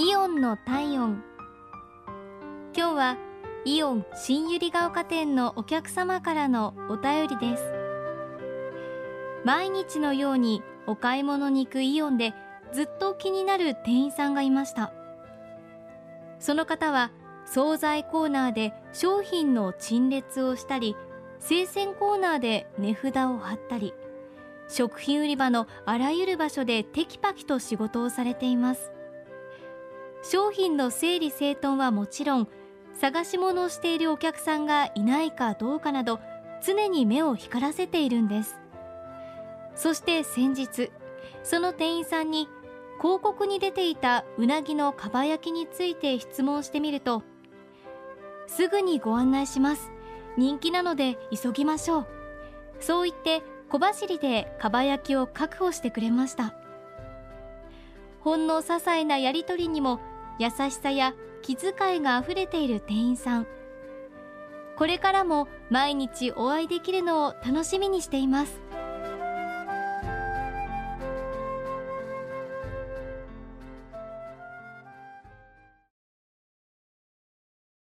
イオンの体温。今日はイオン新百合ヶ丘店のお客様からのお便りです。毎日のようにお買い物に行くイオンでずっと気になる店員さんがいました。その方は惣菜コーナーで商品の陳列をしたり生鮮コーナーで値札を貼ったり食品売り場のあらゆる場所でテキパキと仕事をされています。商品の整理整頓はもちろん探し物をしているお客さんがいないかどうかなど常に目を光らせているんです。そして先日その店員さんに広告に出ていたうなぎのかば焼きについて質問してみるとすぐにご案内します。人気なので急ぎましょう。そう言って小走りでかば焼きを確保してくれました。ほんの些細なやり取りにも優しさや気遣いがあふれている店員さん。これからも毎日お会いできるのを楽しみにしています。